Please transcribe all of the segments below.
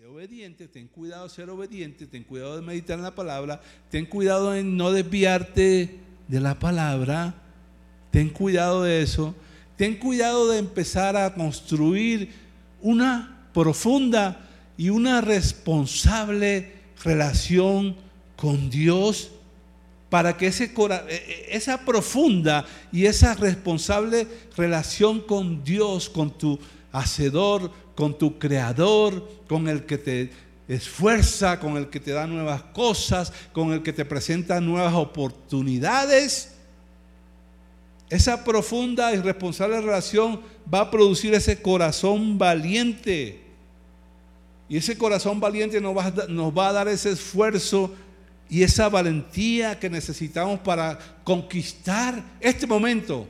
Sé obediente, ten cuidado de ser obediente, ten cuidado de meditar en la palabra, ten cuidado en no desviarte de la palabra, ten cuidado de eso, ten cuidado de empezar a construir una profunda y una responsable relación con Dios para que ese, e, e, esa profunda y esa responsable relación con Dios, con tu hacedor, con tu creador, con el que te esfuerza, con el que te da nuevas cosas, con el que te presenta nuevas oportunidades, esa profunda y responsable relación va a producir ese corazón valiente. Y ese corazón valiente nos va, a dar ese esfuerzo y esa valentía que necesitamos para conquistar este momento.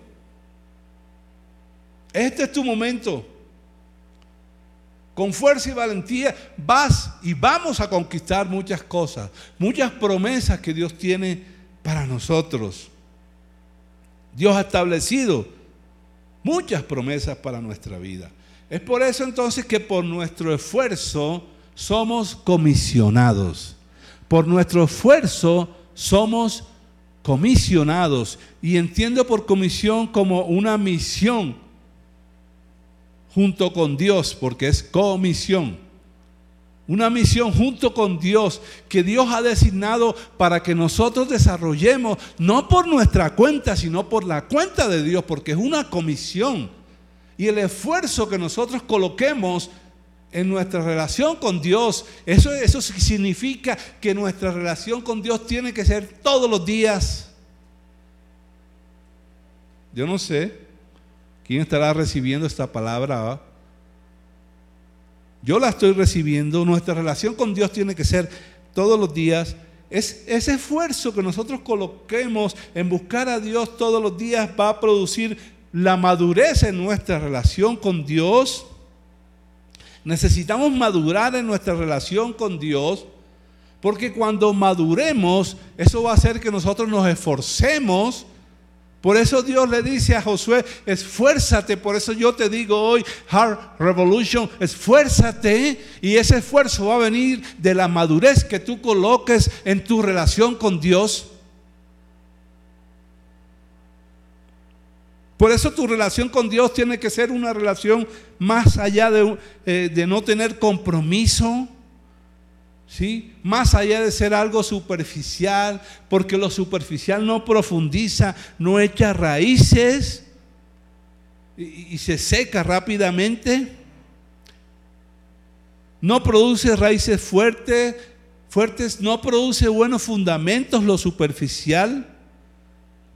Este es tu momento. Con fuerza y valentía vas y vamos a conquistar muchas cosas, muchas promesas que Dios tiene para nosotros. Dios ha establecido muchas promesas para nuestra vida. Es por eso entonces que por nuestro esfuerzo somos comisionados. Por nuestro esfuerzo somos comisionados. Y entiendo por comisión como una misión junto con Dios, porque es comisión. Una misión junto con Dios que Dios ha designado para que nosotros desarrollemos, no por nuestra cuenta, sino por la cuenta de Dios, porque es una comisión. Y el esfuerzo que nosotros coloquemos en nuestra relación con Dios. Eso, eso significa que nuestra relación con Dios tiene que ser todos los días. Yo no sé quién estará recibiendo esta palabra. ¿ah? Yo la estoy recibiendo. Nuestra relación con Dios tiene que ser todos los días. Es, ese esfuerzo que nosotros coloquemos en buscar a Dios todos los días va a producir la madurez en nuestra relación con Dios Necesitamos madurar en nuestra relación con Dios, porque cuando maduremos, eso va a hacer que nosotros nos esforcemos. Por eso Dios le dice a Josué, esfuérzate. Por eso yo te digo hoy, Heart Revolution, esfuérzate. Y ese esfuerzo va a venir de la madurez que tú coloques en tu relación con Dios. Por eso tu relación con Dios tiene que ser una relación más allá de, eh, no tener compromiso, ¿sí? más allá de ser algo superficial, porque lo superficial no profundiza, no echa raíces y, se seca rápidamente. No produce raíces fuertes, fuertes, no produce buenos fundamentos lo superficial.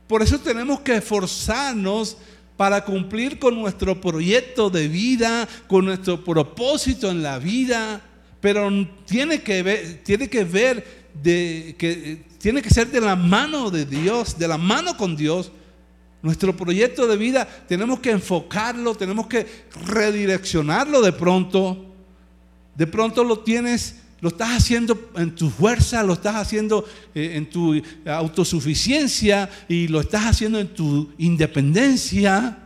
Por eso tenemos que esforzarnos para cumplir con nuestro proyecto de vida, con nuestro propósito en la vida, pero tiene que ver, tiene que ver de que tiene que ser de la mano de Dios, de la mano con Dios. Nuestro proyecto de vida tenemos que enfocarlo, tenemos que redireccionarlo de pronto. De pronto lo tienes lo estás haciendo en tu fuerza, lo estás haciendo eh, en tu autosuficiencia y lo estás haciendo en tu independencia.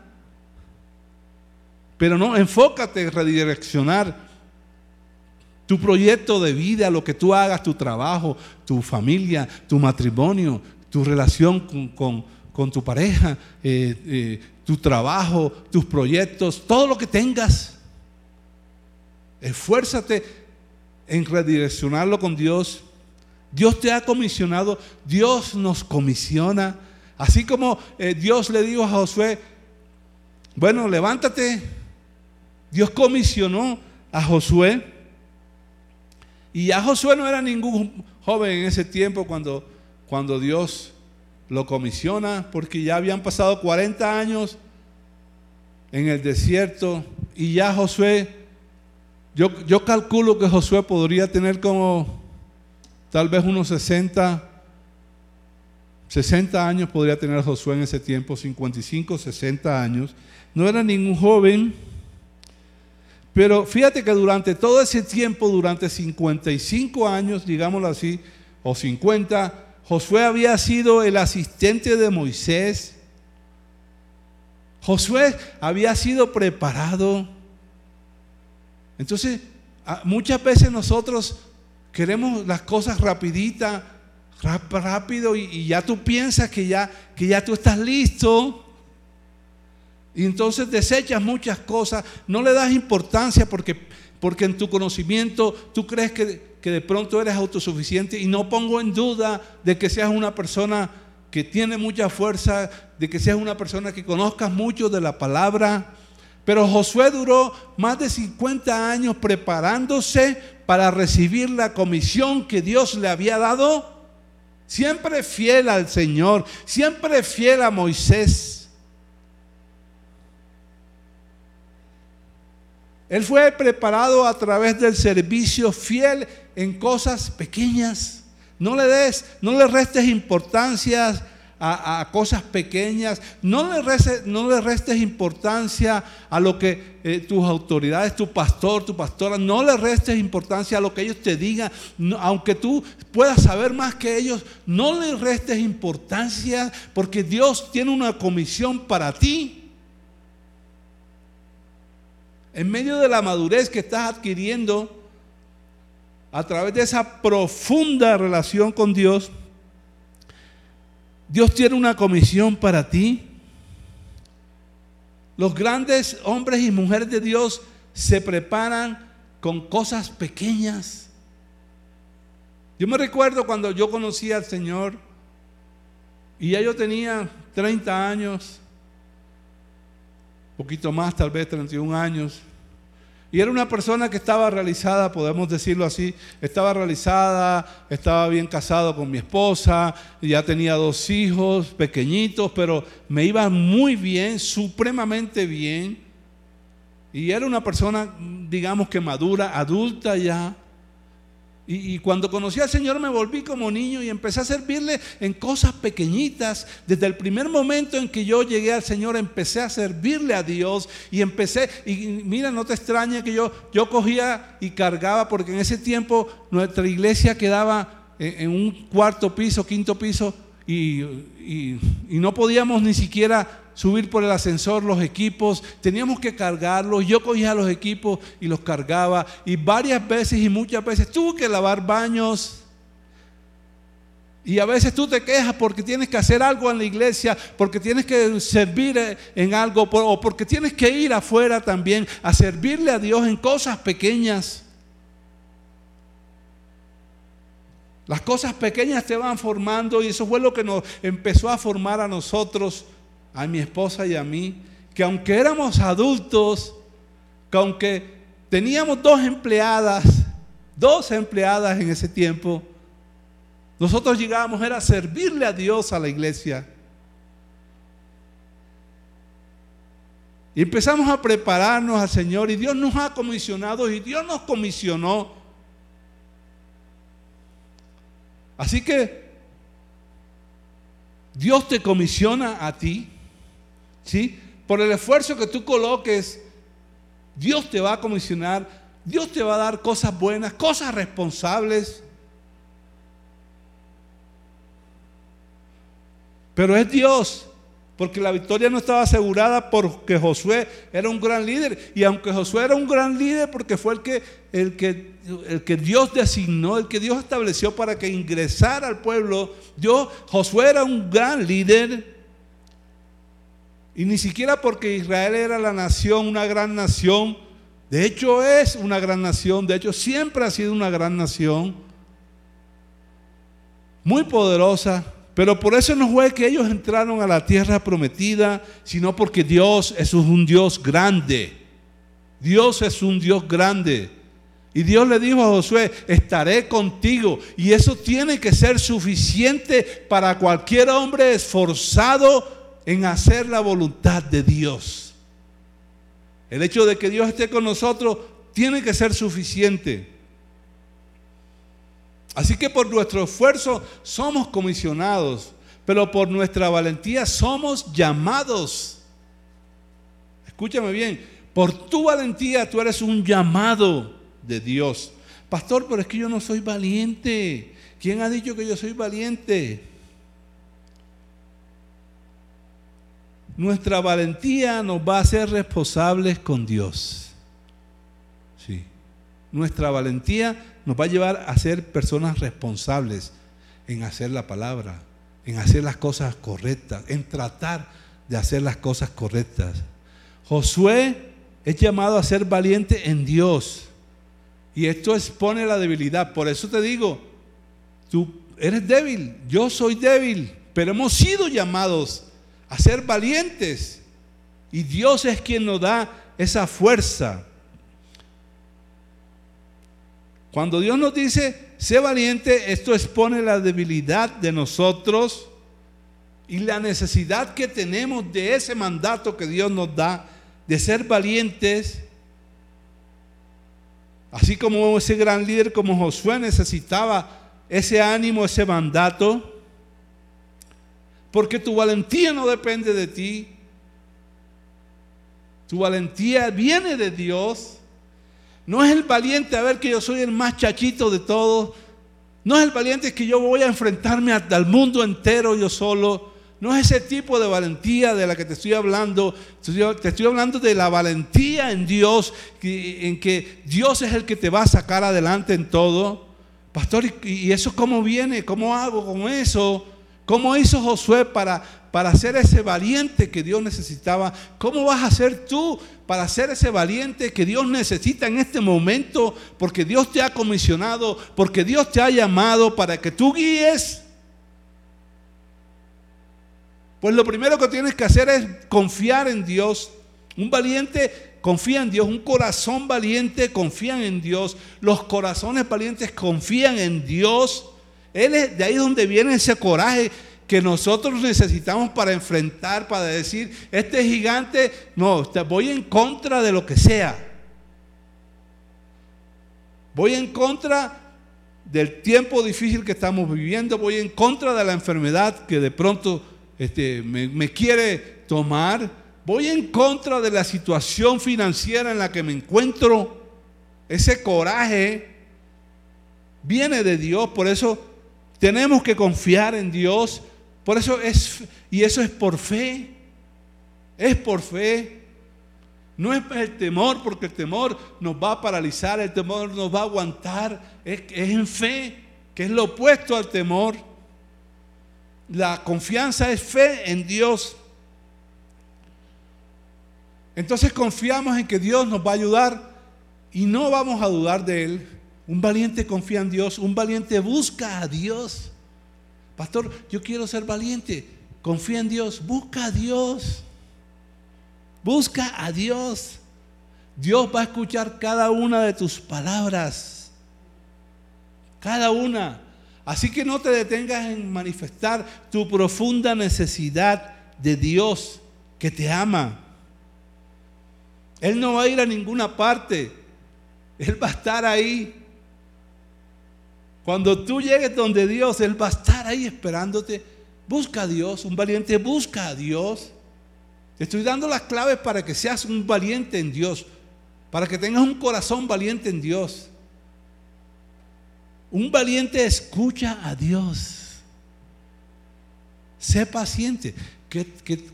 Pero no, enfócate en redireccionar tu proyecto de vida, lo que tú hagas, tu trabajo, tu familia, tu matrimonio, tu relación con, tu pareja, eh, eh, tu trabajo, tus proyectos, todo lo que tengas. Esfuérzate en redireccionarlo con Dios. Dios te ha comisionado, Dios nos comisiona. Así como eh, Dios le dijo a Josué, bueno, levántate. Dios comisionó a Josué. Y ya Josué no era ningún joven en ese tiempo cuando, cuando Dios lo comisiona, porque ya habían pasado 40 años en el desierto y ya Josué yo, calculo que Josué podría tener como tal vez unos 60, 60 años podría tener Josué en ese tiempo, 55, 60 años. No era ningún joven, pero fíjate que durante todo ese tiempo, durante 55 años, digámoslo así, o 50, Josué había sido el asistente de Moisés. Josué había sido preparado entonces, muchas veces nosotros queremos las cosas rapiditas, rápido y, ya tú piensas que ya, que ya tú estás listo. Y entonces desechas muchas cosas, no le das importancia porque, porque en tu conocimiento tú crees que, que de pronto eres autosuficiente y no pongo en duda de que seas una persona que tiene mucha fuerza, de que seas una persona que conozcas mucho de la palabra. Pero Josué duró más de 50 años preparándose para recibir la comisión que Dios le había dado. Siempre fiel al Señor, siempre fiel a Moisés. Él fue preparado a través del servicio fiel en cosas pequeñas. No le des, no le restes importancia a, cosas pequeñas, no le, restes, importancia a lo que eh, tus autoridades, tu pastor, tu pastora, no le restes importancia a lo que ellos te digan, aunque tú puedas saber más que ellos, no le restes importancia porque Dios tiene una comisión para ti. En medio de la madurez que estás adquiriendo, a través de esa profunda relación con Dios, Dios tiene una comisión para ti. Los grandes hombres y mujeres de Dios se preparan con cosas pequeñas. Yo me recuerdo cuando yo conocí al Señor y ya yo tenía 30 años, poquito más, tal vez 31 años. Y era una persona que estaba realizada, podemos decirlo así, estaba realizada, estaba bien casado con mi esposa, ya tenía dos hijos pequeñitos, pero me iba muy bien, supremamente bien. Y era una persona, digamos que madura, adulta ya. Y, cuando conocí al Señor me volví como niño y empecé a servirle en cosas pequeñitas. Desde el primer momento en que yo llegué al Señor empecé a servirle a Dios y empecé, y mira, no te extraña que yo, yo cogía y cargaba, porque en ese tiempo nuestra iglesia quedaba en, un cuarto piso, quinto piso, y, y no podíamos ni siquiera subir por el ascensor los equipos, teníamos que cargarlos, yo cogía los equipos y los cargaba y varias veces y muchas veces tuve que lavar baños. Y a veces tú te quejas porque tienes que hacer algo en la iglesia, porque tienes que servir en algo, o porque tienes que ir afuera también a servirle a Dios en cosas pequeñas. Las cosas pequeñas te van formando y eso fue lo que nos empezó a formar a nosotros a mi esposa y a mí, que aunque éramos adultos, que aunque teníamos dos empleadas, dos empleadas en ese tiempo, nosotros llegábamos era a servirle a Dios a la iglesia. Y empezamos a prepararnos al Señor y Dios nos ha comisionado y Dios nos comisionó. Así que Dios te comisiona a ti. ¿Sí? Por el esfuerzo que tú coloques, Dios te va a comisionar, Dios te va a dar cosas buenas, cosas responsables. Pero es Dios, porque la victoria no estaba asegurada porque Josué era un gran líder. Y aunque Josué era un gran líder porque fue el que, el que, el que Dios designó, el que Dios estableció para que ingresara al pueblo, Dios, Josué era un gran líder. Y ni siquiera porque Israel era la nación, una gran nación. De hecho es una gran nación. De hecho siempre ha sido una gran nación. Muy poderosa. Pero por eso no fue que ellos entraron a la tierra prometida, sino porque Dios es un Dios grande. Dios es un Dios grande. Y Dios le dijo a Josué, estaré contigo. Y eso tiene que ser suficiente para cualquier hombre esforzado en hacer la voluntad de Dios. El hecho de que Dios esté con nosotros tiene que ser suficiente. Así que por nuestro esfuerzo somos comisionados, pero por nuestra valentía somos llamados. Escúchame bien, por tu valentía tú eres un llamado de Dios. Pastor, pero es que yo no soy valiente. ¿Quién ha dicho que yo soy valiente? Nuestra valentía nos va a hacer responsables con Dios. Sí. nuestra valentía nos va a llevar a ser personas responsables en hacer la palabra, en hacer las cosas correctas, en tratar de hacer las cosas correctas. Josué es llamado a ser valiente en Dios. Y esto expone la debilidad. Por eso te digo, tú eres débil, yo soy débil, pero hemos sido llamados a ser valientes. Y Dios es quien nos da esa fuerza. Cuando Dios nos dice, sé valiente, esto expone la debilidad de nosotros y la necesidad que tenemos de ese mandato que Dios nos da, de ser valientes. Así como ese gran líder como Josué necesitaba ese ánimo, ese mandato, porque tu valentía no depende de ti, tu valentía viene de Dios. No es el valiente a ver que yo soy el más chachito de todos. No es el valiente que yo voy a enfrentarme al mundo entero yo solo. No es ese tipo de valentía de la que te estoy hablando. Te estoy hablando de la valentía en Dios, en que Dios es el que te va a sacar adelante en todo. Pastor, ¿y eso cómo viene? ¿Cómo hago con eso? ¿Cómo hizo Josué para, para ser ese valiente que Dios necesitaba? ¿Cómo vas a ser tú para ser ese valiente que Dios necesita en este momento? Porque Dios te ha comisionado, porque Dios te ha llamado para que tú guíes. Pues lo primero que tienes que hacer es confiar en Dios. Un valiente confía en Dios, un corazón valiente confía en Dios, los corazones valientes confían en Dios. Él es de ahí donde viene ese coraje que nosotros necesitamos para enfrentar, para decir, este gigante, no, voy en contra de lo que sea. Voy en contra del tiempo difícil que estamos viviendo, voy en contra de la enfermedad que de pronto este, me, me quiere tomar, voy en contra de la situación financiera en la que me encuentro. Ese coraje viene de Dios, por eso tenemos que confiar en Dios. Por eso es, y eso es por fe. Es por fe. No es el temor, porque el temor nos va a paralizar, el temor nos va a aguantar. Es, es en fe, que es lo opuesto al temor. La confianza es fe en Dios. Entonces confiamos en que Dios nos va a ayudar y no vamos a dudar de Él. Un valiente confía en Dios, un valiente busca a Dios. Pastor, yo quiero ser valiente. Confía en Dios, busca a Dios. Busca a Dios. Dios va a escuchar cada una de tus palabras. Cada una. Así que no te detengas en manifestar tu profunda necesidad de Dios que te ama. Él no va a ir a ninguna parte. Él va a estar ahí cuando tú llegues donde Dios, Él va a estar ahí esperándote. Busca a Dios, un valiente busca a Dios. Te estoy dando las claves para que seas un valiente en Dios, para que tengas un corazón valiente en Dios. Un valiente escucha a Dios. Sé paciente.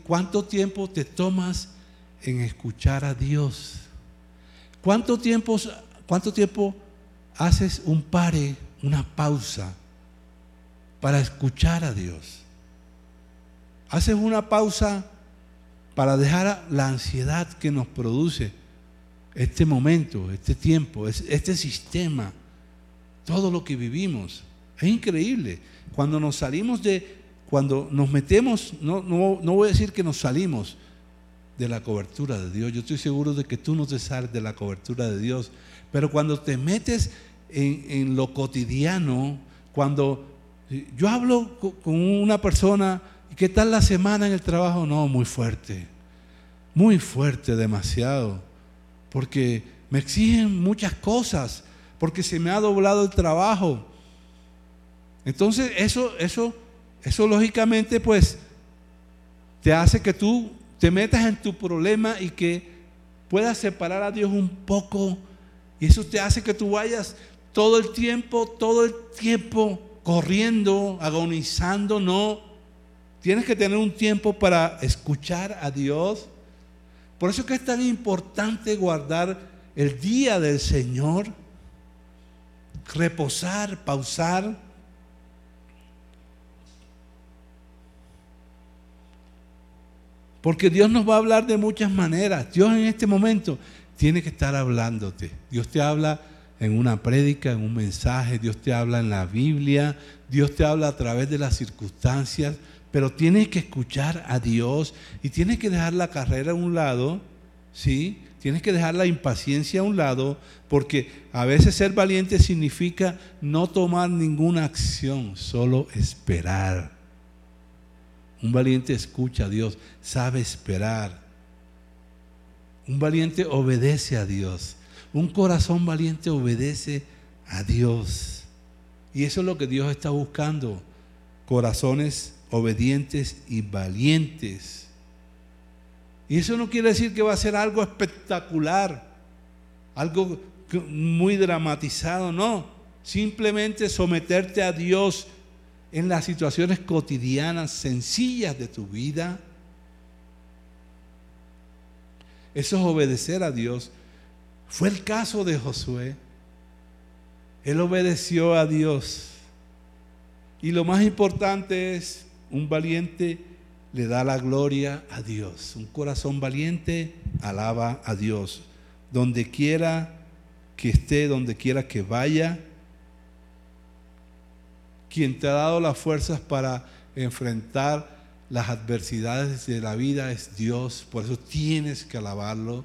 cuánto tiempo te tomas en escuchar a Dios? ¿Cuánto tiempo, cuánto tiempo haces un pare una pausa para escuchar a Dios. Haces una pausa para dejar la ansiedad que nos produce este momento, este tiempo, este sistema, todo lo que vivimos. Es increíble. Cuando nos salimos de, cuando nos metemos, no, no, no voy a decir que nos salimos de la cobertura de Dios. Yo estoy seguro de que tú no te sales de la cobertura de Dios. Pero cuando te metes en, lo cotidiano, cuando yo hablo con una persona, ¿qué tal la semana en el trabajo? No, muy fuerte, muy fuerte, demasiado, porque me exigen muchas cosas, porque se me ha doblado el trabajo. Entonces, eso, eso, eso lógicamente, pues, te hace que tú te metas en tu problema y que puedas separar a Dios un poco. Y eso te hace que tú vayas todo el tiempo, todo el tiempo corriendo, agonizando, no. Tienes que tener un tiempo para escuchar a Dios. Por eso es que es tan importante guardar el día del Señor. reposar, pausar. Porque Dios nos va a hablar de muchas maneras. Dios en este momento tiene que estar hablándote. Dios te habla en una prédica, en un mensaje, Dios te habla en la Biblia, Dios te habla a través de las circunstancias, pero tienes que escuchar a Dios y tienes que dejar la carrera a un lado, ¿sí? Tienes que dejar la impaciencia a un lado, porque a veces ser valiente significa no tomar ninguna acción, solo esperar. Un valiente escucha a Dios, sabe esperar. Un valiente obedece a Dios. Un corazón valiente obedece a Dios. Y eso es lo que Dios está buscando. Corazones obedientes y valientes. Y eso no quiere decir que va a ser algo espectacular, algo muy dramatizado, no. Simplemente someterte a Dios en las situaciones cotidianas, sencillas de tu vida. Eso es obedecer a Dios. Fue el caso de Josué. Él obedeció a Dios. Y lo más importante es, un valiente le da la gloria a Dios. Un corazón valiente alaba a Dios. Donde quiera que esté, donde quiera que vaya, quien te ha dado las fuerzas para enfrentar las adversidades de la vida es Dios. Por eso tienes que alabarlo.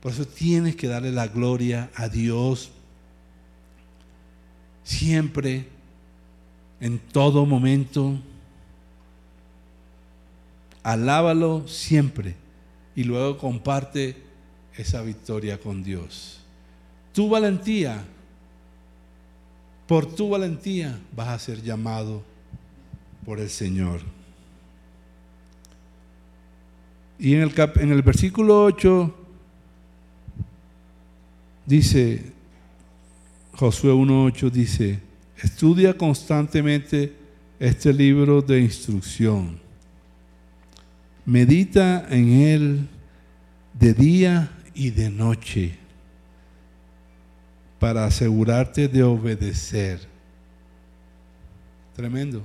Por eso tienes que darle la gloria a Dios. Siempre, en todo momento. Alábalo siempre y luego comparte esa victoria con Dios. Tu valentía, por tu valentía vas a ser llamado por el Señor. Y en el, en el versículo 8 dice, Josué 1.8 dice, estudia constantemente este libro de instrucción Medita en Él de día y de noche para asegurarte de obedecer. Tremendo.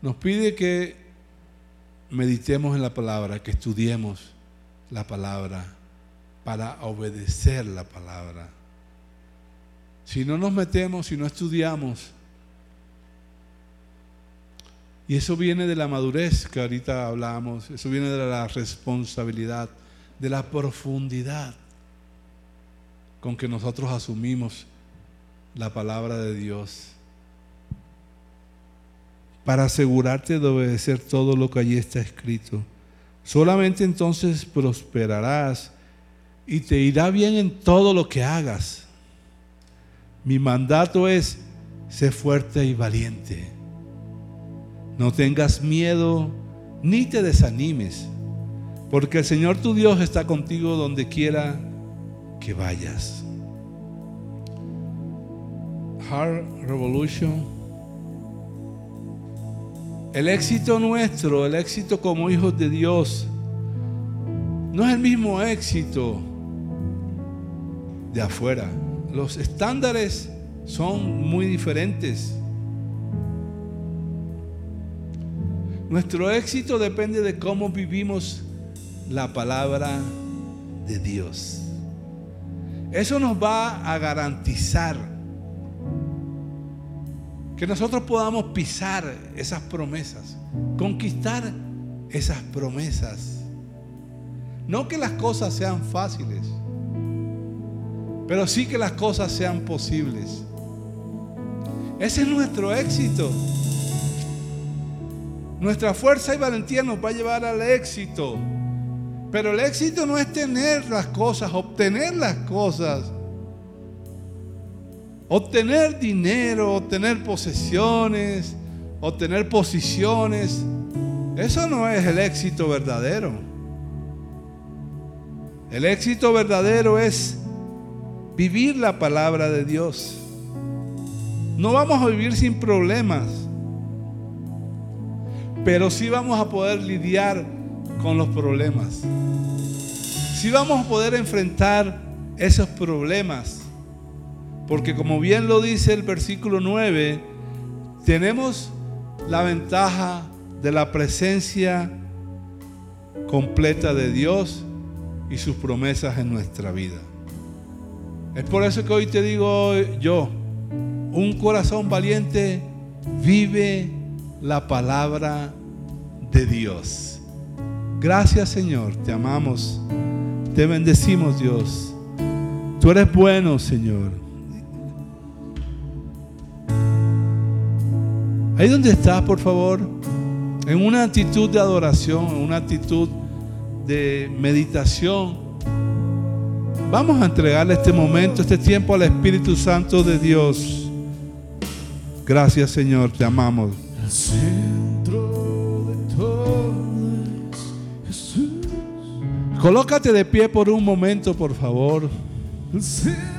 Nos pide que meditemos en la palabra, que estudiemos la palabra para obedecer la palabra. Si no nos metemos, si no estudiamos, y eso viene de la madurez que ahorita hablamos, eso viene de la responsabilidad, de la profundidad con que nosotros asumimos la palabra de Dios. Para asegurarte de obedecer todo lo que allí está escrito. Solamente entonces prosperarás y te irá bien en todo lo que hagas. Mi mandato es, sé fuerte y valiente. No tengas miedo ni te desanimes, porque el Señor tu Dios está contigo donde quiera que vayas. Heart Revolution. El éxito nuestro, el éxito como hijos de Dios, no es el mismo éxito de afuera. Los estándares son muy diferentes. Nuestro éxito depende de cómo vivimos la palabra de Dios. Eso nos va a garantizar que nosotros podamos pisar esas promesas, conquistar esas promesas. No que las cosas sean fáciles, pero sí que las cosas sean posibles. Ese es nuestro éxito. Nuestra fuerza y valentía nos va a llevar al éxito. Pero el éxito no es tener las cosas, obtener las cosas. Obtener dinero, obtener posesiones, obtener posiciones. Eso no es el éxito verdadero. El éxito verdadero es vivir la palabra de Dios. No vamos a vivir sin problemas pero sí vamos a poder lidiar con los problemas. Sí vamos a poder enfrentar esos problemas. Porque como bien lo dice el versículo 9, tenemos la ventaja de la presencia completa de Dios y sus promesas en nuestra vida. Es por eso que hoy te digo yo, un corazón valiente vive la palabra de Dios. Gracias Señor, te amamos, te bendecimos Dios. Tú eres bueno Señor. Ahí donde estás, por favor, en una actitud de adoración, en una actitud de meditación, vamos a entregarle este momento, este tiempo al Espíritu Santo de Dios. Gracias Señor, te amamos. El centro de todo es Jesús. Colócate de pie por un momento, por favor. El centro